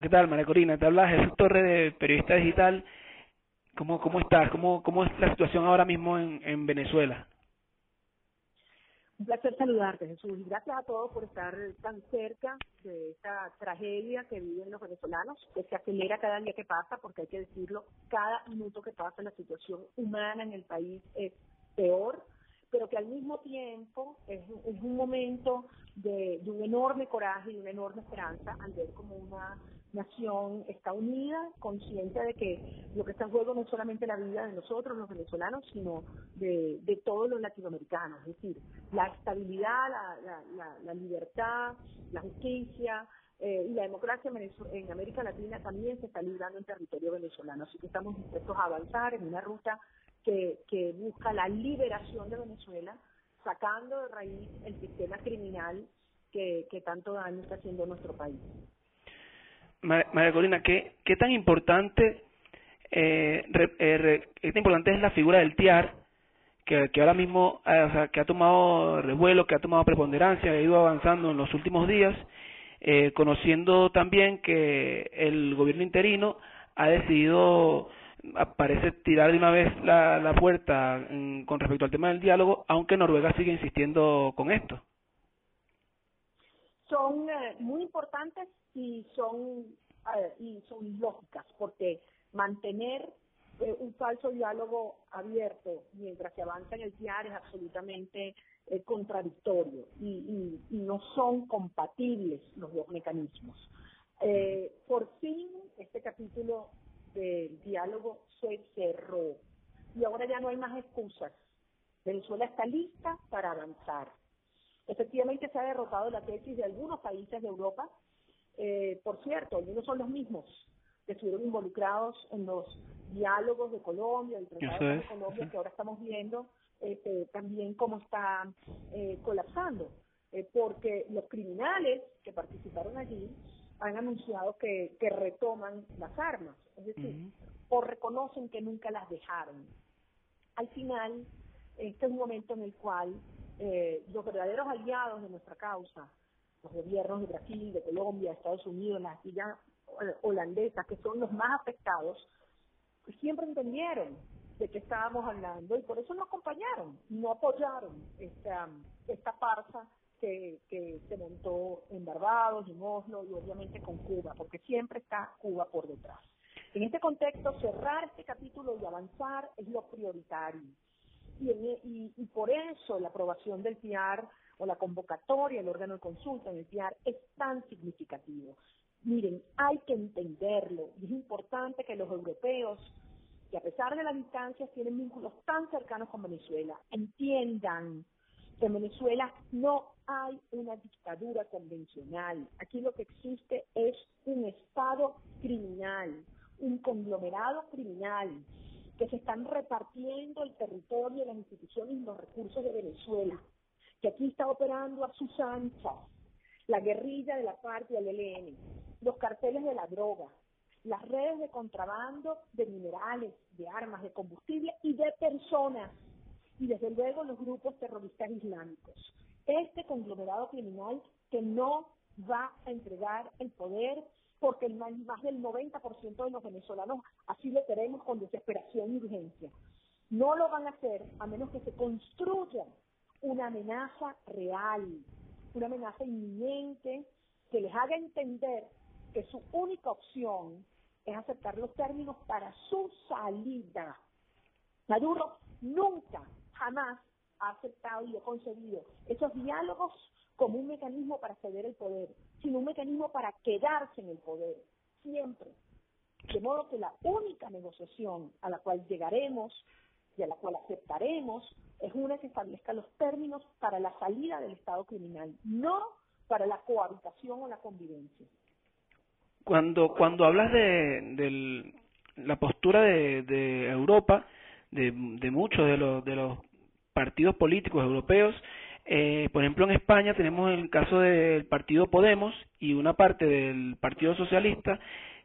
¿Qué tal, María Corina? Te habla Jesús Torre de Periodista Digital. ¿Cómo, cómo estás? ¿Cómo, ¿Cómo es la situación ahora mismo en, en Venezuela? Un placer saludarte, Jesús, gracias a todos por estar tan cerca de esta tragedia que viven los venezolanos, que se acelera cada día que pasa, porque hay que decirlo, cada minuto que pasa la situación humana en el país es peor, pero que al mismo tiempo es, es un momento de, de un enorme coraje y una enorme esperanza al ver como una nación está unida, consciente de que lo que está en juego no es solamente la vida de nosotros, los venezolanos, sino de, todos los latinoamericanos. Es decir, la estabilidad, la, la, la, libertad, la justicia eh, y la democracia en América Latina también se está librando en territorio venezolano. Así que estamos dispuestos a avanzar en una ruta que, que busca la liberación de Venezuela, sacando de raíz el sistema criminal que, que tanto daño está haciendo a nuestro país. María Corina, ¿qué, qué tan importante eh, eh, qué tan importante es la figura del TIAR que, que ahora mismo eh, o sea, que ha tomado revuelo, que ha tomado preponderancia, ha ido avanzando en los últimos días, eh, conociendo también que el gobierno interino ha decidido parece tirar de una vez la, puerta en, con respecto al tema del diálogo, aunque Noruega sigue insistiendo con esto. Son eh, muy importantes y son eh, y son lógicas porque mantener eh, un falso diálogo abierto mientras se avanza en el TIAR es absolutamente eh, contradictorio y, y, y, no son compatibles los dos mecanismos. Eh, por fin este capítulo del diálogo se cerró y ahora ya no hay más excusas. Venezuela está lista para avanzar. Efectivamente se ha derrotado la tesis de algunos países de Europa eh, por cierto, algunos son los mismos que estuvieron involucrados en los diálogos de Colombia, el Tratado de Colombia, que ahora estamos viendo este, también cómo está eh, colapsando, eh, porque los criminales que participaron allí han anunciado que, que retoman las armas, es decir, uh -huh. o reconocen que nunca las dejaron. Al final, este es un momento en el cual eh, los verdaderos aliados de nuestra causa, los gobiernos de Brasil, de Colombia, de Estados Unidos, las islas holandesas, que son los más afectados, siempre entendieron de qué estábamos hablando y por eso nos acompañaron, no apoyaron esta, esta farsa que, que se montó en Barbados, en Oslo y obviamente con Cuba, porque siempre está Cuba por detrás. En este contexto, cerrar este capítulo y avanzar es lo prioritario. Y, en, y, por eso la aprobación del PIAR o la convocatoria, el órgano de consulta en el PIAR es tan significativo. Miren, hay que entenderlo y es importante que los europeos, que a pesar de las distancias tienen vínculos tan cercanos con Venezuela, entiendan que en Venezuela no hay una dictadura convencional. Aquí lo que existe es un Estado criminal, un conglomerado criminal que se están repartiendo el territorio, las instituciones y los recursos de Venezuela que aquí está operando a sus anchas la guerrilla de la FARC y el ELN, los carteles de la droga, las redes de contrabando de minerales, de armas, de combustible y de personas, y desde luego los grupos terroristas islámicos. Este conglomerado criminal que no va a entregar el poder porque más, del 90% de los venezolanos así lo queremos con desesperación y urgencia. No lo van a hacer a menos que se construyan una amenaza real, una amenaza inminente que les haga entender que su única opción es aceptar los términos para su salida. Maduro nunca, jamás ha aceptado y ha concebido esos diálogos como un mecanismo para ceder el poder, sino un mecanismo para quedarse en el poder, siempre. De modo que la única negociación a la cual llegaremos y a la cual aceptaremos es una que establezca los términos para la salida del Estado criminal, no para la cohabitación o la convivencia. cuando cuando hablas de, la postura de, de Europa, de, de muchos de los de los partidos políticos europeos, eh, por ejemplo, en España tenemos el caso del partido Podemos y una parte del Partido Socialista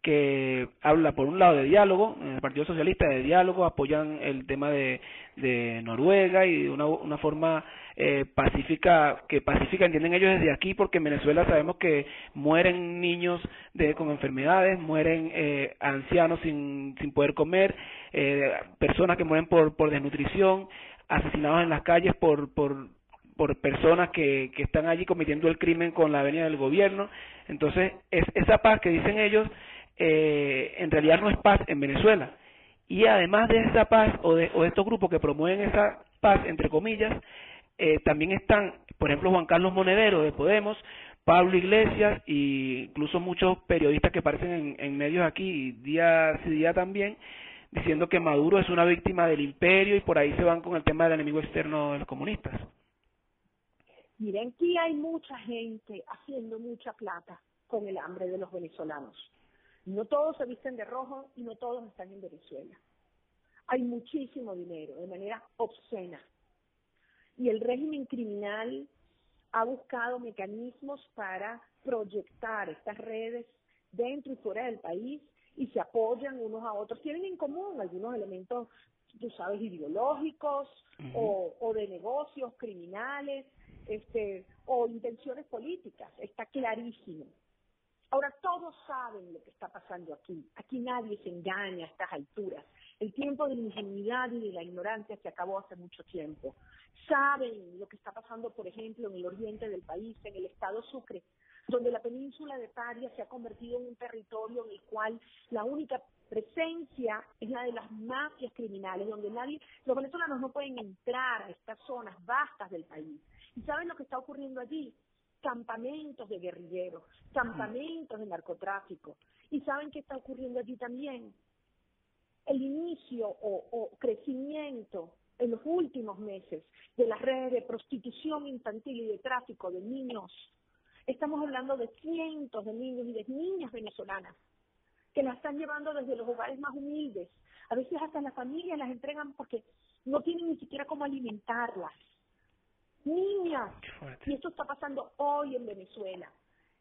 que habla por un lado de diálogo, el Partido Socialista de diálogo, apoyan el tema de, de Noruega y de una, una forma eh, pacífica, que pacífica entienden ellos desde aquí, porque en Venezuela sabemos que mueren niños de, con enfermedades, mueren eh, ancianos sin, sin poder comer, eh, personas que mueren por, por desnutrición, asesinados en las calles por, por, por personas que, que están allí cometiendo el crimen con la venia del gobierno. Entonces, es, esa paz que dicen ellos, eh, en realidad no es paz en Venezuela. Y además de esa paz o de, o de estos grupos que promueven esa paz, entre comillas, eh, también están, por ejemplo, Juan Carlos Monedero de Podemos, Pablo Iglesias e incluso muchos periodistas que aparecen en, medios aquí día sí día también, diciendo que Maduro es una víctima del imperio y por ahí se van con el tema del enemigo externo de los comunistas. Miren, aquí hay mucha gente haciendo mucha plata con el hambre de los venezolanos. No todos se visten de rojo y no todos están en Venezuela. Hay muchísimo dinero, de manera obscena. Y el régimen criminal ha buscado mecanismos para proyectar estas redes dentro y fuera del país y se apoyan unos a otros. Tienen en común algunos elementos, tú sabes, ideológicos o, o de negocios criminales este, o intenciones políticas. Está clarísimo. Ahora, todos saben lo que está pasando aquí. Aquí nadie se engaña a estas alturas. El tiempo de la ingenuidad y de la ignorancia se acabó hace mucho tiempo. Saben lo que está pasando, por ejemplo, en el oriente del país, en el estado Sucre, donde la península de Paria se ha convertido en un territorio en el cual la única presencia es la de las mafias criminales, donde nadie, los venezolanos no pueden entrar a estas zonas vastas del país. ¿Y saben lo que está ocurriendo allí? Campamentos de guerrilleros, campamentos de narcotráfico. ¿Y saben qué está ocurriendo allí también? El inicio o, crecimiento en los últimos meses de las redes de prostitución infantil y de tráfico de niños. Estamos hablando de cientos de niños y de niñas venezolanas que las están llevando desde los hogares más humildes. A veces hasta las familias las entregan porque no tienen ni siquiera cómo alimentarlas. Niñas. Y esto está pasando hoy en Venezuela.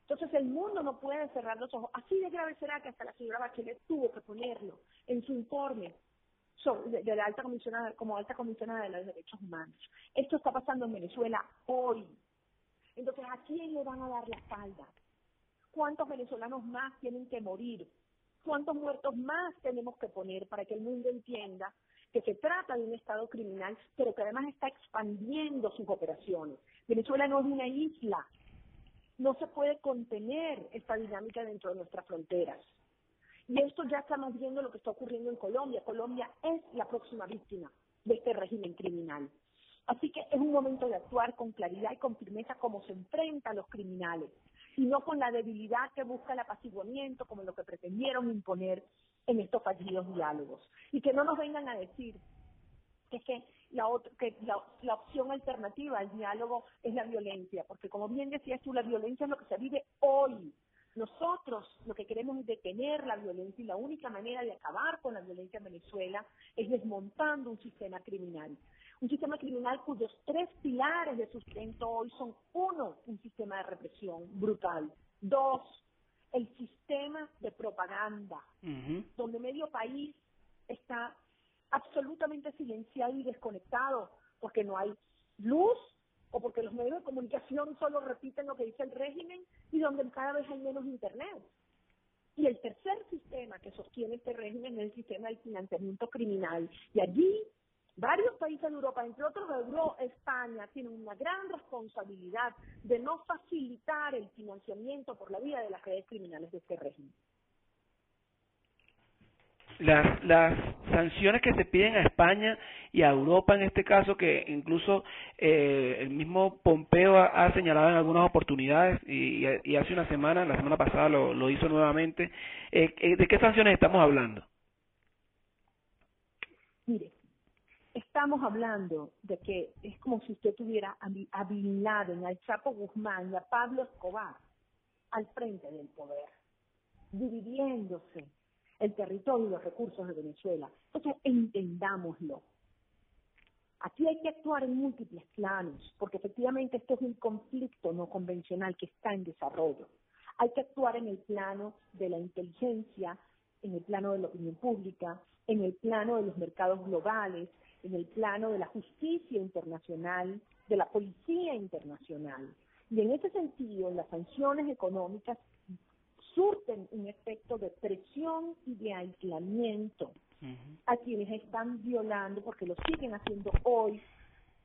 Entonces el mundo no puede cerrar los ojos. Así de grave será que hasta la señora Bachelet tuvo que ponerlo en su informe de, de la alta comisionada como alta comisionada de los derechos humanos. Esto está pasando en Venezuela hoy. Entonces, ¿a quién le van a dar la espalda? ¿Cuántos venezolanos más tienen que morir? ¿Cuántos muertos más tenemos que poner para que el mundo entienda que se trata de un Estado criminal, pero que además está expandiendo sus operaciones? Venezuela no es una isla. No se puede contener esta dinámica dentro de nuestras fronteras. Y esto ya estamos viendo lo que está ocurriendo en Colombia. Colombia es la próxima víctima de este régimen criminal. Así que es un momento de actuar con claridad y con firmeza como se enfrenta a los criminales, y no con la debilidad que busca el apaciguamiento, como lo que pretendieron imponer en estos fallidos diálogos. Y que no nos vengan a decir que, que, la, otra, que la, la opción alternativa al diálogo es la violencia, porque como bien decías tú, la violencia es lo que se vive hoy, nosotros lo que queremos es detener la violencia y la única manera de acabar con la violencia en Venezuela es desmontando un sistema criminal. Un sistema criminal cuyos tres pilares de sustento hoy son, uno, un sistema de represión brutal, dos, el sistema de propaganda, donde medio país está absolutamente silenciado y desconectado porque no hay luz, o porque los medios de comunicación solo repiten lo que dice el régimen y donde cada vez hay menos Internet. Y el tercer sistema que sostiene este régimen es el sistema del financiamiento criminal. Y allí varios países de Europa, entre otros Euro, España, tienen una gran responsabilidad de no facilitar el financiamiento por la vía de las redes criminales de este régimen las, las sanciones que se piden a España y a Europa en este caso, que incluso eh, el mismo Pompeo ha, ha, señalado en algunas oportunidades y, y, hace una semana, la semana pasada lo, lo hizo nuevamente, eh, eh, ¿de qué sanciones estamos hablando? Mire, estamos hablando de que es como si usted tuviera a, Bin Laden, al Chapo Guzmán y a Pablo Escobar al frente del poder dividiéndose el territorio y los recursos de Venezuela. Entonces, entendámoslo. Aquí hay que actuar en múltiples planos, porque efectivamente esto es un conflicto no convencional que está en desarrollo. Hay que actuar en el plano de la inteligencia, en el plano de la opinión pública, en el plano de los mercados globales, en el plano de la justicia internacional, de la policía internacional. Y en ese sentido, las sanciones económicas surten un efecto de presión y de aislamiento a quienes están violando, porque lo siguen haciendo hoy,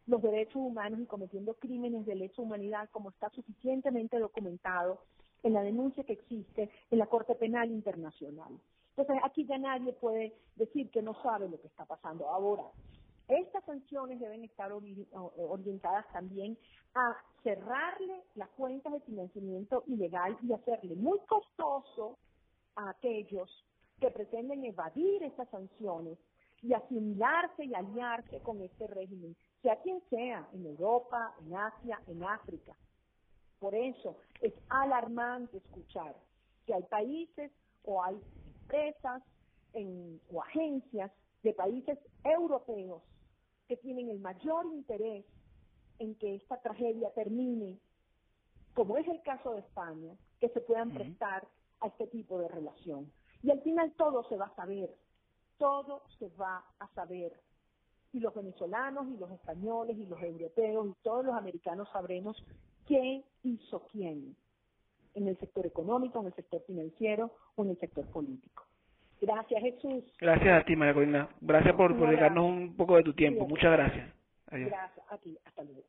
los derechos humanos y cometiendo crímenes de lesa humanidad, como está suficientemente documentado en la denuncia que existe en la Corte Penal Internacional. Entonces, aquí ya nadie puede decir que no sabe lo que está pasando. Ahora, estas sanciones deben estar orientadas también a cerrarle las cuentas de financiamiento ilegal y hacerle muy costoso a aquellos que pretenden evadir estas sanciones y asimilarse y aliarse con este régimen, sea quien sea, en Europa, en Asia, en África. Por eso es alarmante escuchar que hay países o hay empresas o agencias de países europeos que tienen el mayor interés en que esta tragedia termine, como es el caso de España, que se puedan prestar a este tipo de relación. Y al final todo se va a saber, todo se va a saber. Y los venezolanos y los españoles y los europeos y todos los americanos sabremos quién hizo quién en el sector económico, en el sector financiero o en el sector político. Gracias, Jesús. Gracias a ti, María Corina. Gracias por, por dedicarnos un poco de tu tiempo. Muchas gracias. Adiós. Gracias a ti. Hasta luego.